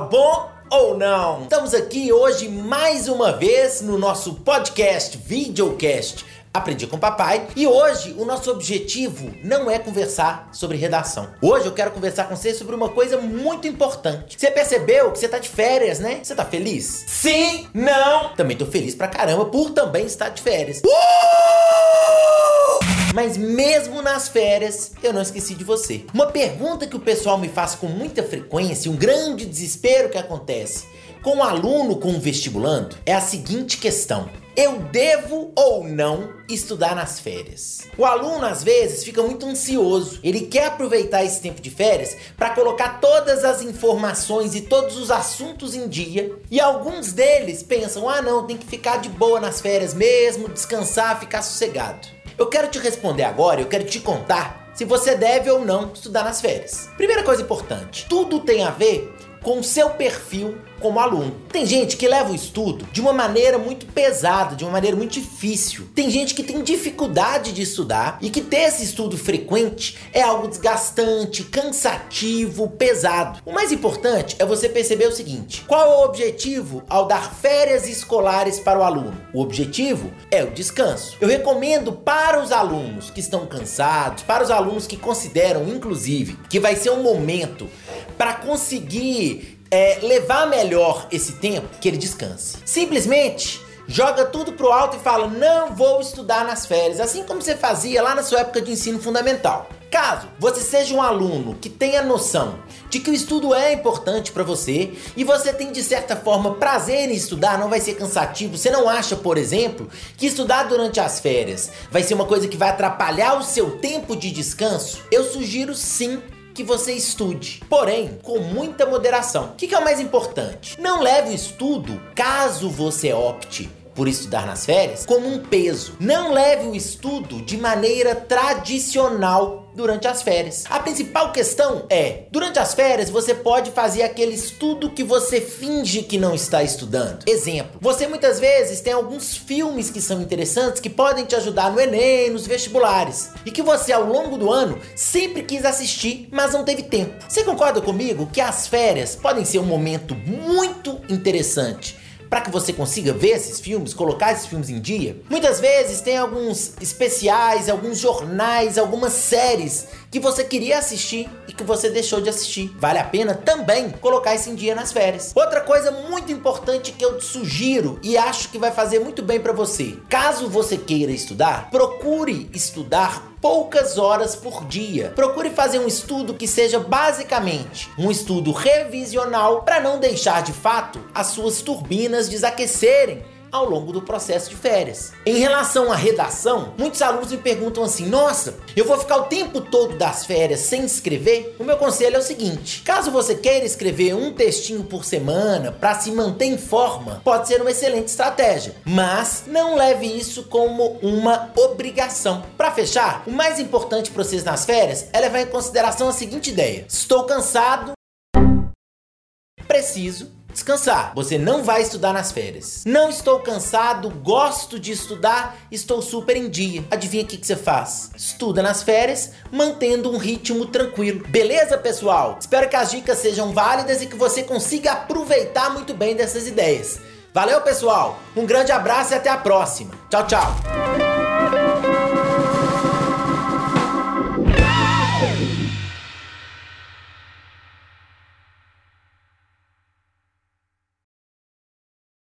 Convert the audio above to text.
bom ou não? Estamos aqui hoje mais uma vez no nosso podcast, videocast Aprendi com Papai. E hoje o nosso objetivo não é conversar sobre redação. Hoje eu quero conversar com você sobre uma coisa muito importante. Você percebeu que você tá de férias, né? Você tá feliz? Sim? Não? Também tô feliz pra caramba por também estar de férias. Uh! Mas mesmo nas férias, eu não esqueci de você. Uma pergunta que o pessoal me faz com muita frequência, um grande desespero que acontece com o um aluno com um vestibulando é a seguinte questão: eu devo ou não estudar nas férias? O aluno às vezes fica muito ansioso. Ele quer aproveitar esse tempo de férias para colocar todas as informações e todos os assuntos em dia. E alguns deles pensam: "Ah, não, tem que ficar de boa nas férias mesmo, descansar, ficar sossegado". Eu quero te responder agora, eu quero te contar se você deve ou não estudar nas férias. Primeira coisa importante, tudo tem a ver com o seu perfil como aluno. Tem gente que leva o estudo de uma maneira muito pesada, de uma maneira muito difícil. Tem gente que tem dificuldade de estudar e que ter esse estudo frequente é algo desgastante, cansativo, pesado. O mais importante é você perceber o seguinte: qual é o objetivo ao dar férias escolares para o aluno? O objetivo é o descanso. Eu recomendo para os alunos que estão cansados, para os alunos que consideram, inclusive, que vai ser um momento para conseguir é, levar melhor esse tempo, que ele descanse. Simplesmente joga tudo pro alto e fala: não vou estudar nas férias, assim como você fazia lá na sua época de ensino fundamental. Caso você seja um aluno que tenha noção de que o estudo é importante para você e você tem de certa forma prazer em estudar, não vai ser cansativo, você não acha, por exemplo, que estudar durante as férias vai ser uma coisa que vai atrapalhar o seu tempo de descanso, eu sugiro sim que você estude, porém com muita moderação. O que, que é o mais importante? Não leve o estudo, caso você opte por estudar nas férias como um peso. Não leve o estudo de maneira tradicional durante as férias. A principal questão é: durante as férias você pode fazer aquele estudo que você finge que não está estudando. Exemplo: você muitas vezes tem alguns filmes que são interessantes que podem te ajudar no Enem, nos vestibulares, e que você ao longo do ano sempre quis assistir, mas não teve tempo. Você concorda comigo que as férias podem ser um momento muito interessante? Para que você consiga ver esses filmes, colocar esses filmes em dia. Muitas vezes tem alguns especiais, alguns jornais, algumas séries que você queria assistir e que você deixou de assistir. Vale a pena também colocar isso em dia nas férias. Outra coisa muito importante que eu te sugiro e acho que vai fazer muito bem para você. Caso você queira estudar, procure estudar poucas horas por dia. Procure fazer um estudo que seja basicamente um estudo revisional para não deixar de fato as suas turbinas desaquecerem ao longo do processo de férias. Em relação à redação, muitos alunos me perguntam assim: nossa, eu vou ficar o tempo todo das férias sem escrever? O meu conselho é o seguinte: caso você queira escrever um textinho por semana para se manter em forma, pode ser uma excelente estratégia, mas não leve isso como uma obrigação. Para fechar, o mais importante para vocês nas férias é levar em consideração a seguinte ideia: estou cansado, preciso descansar. Você não vai estudar nas férias. Não estou cansado, gosto de estudar, estou super em dia. Adivinha o que, que você faz? Estuda nas férias, mantendo um ritmo tranquilo. Beleza, pessoal? Espero que as dicas sejam válidas e que você consiga aproveitar muito bem dessas ideias. Valeu, pessoal! Um grande abraço e até a próxima. Tchau, tchau!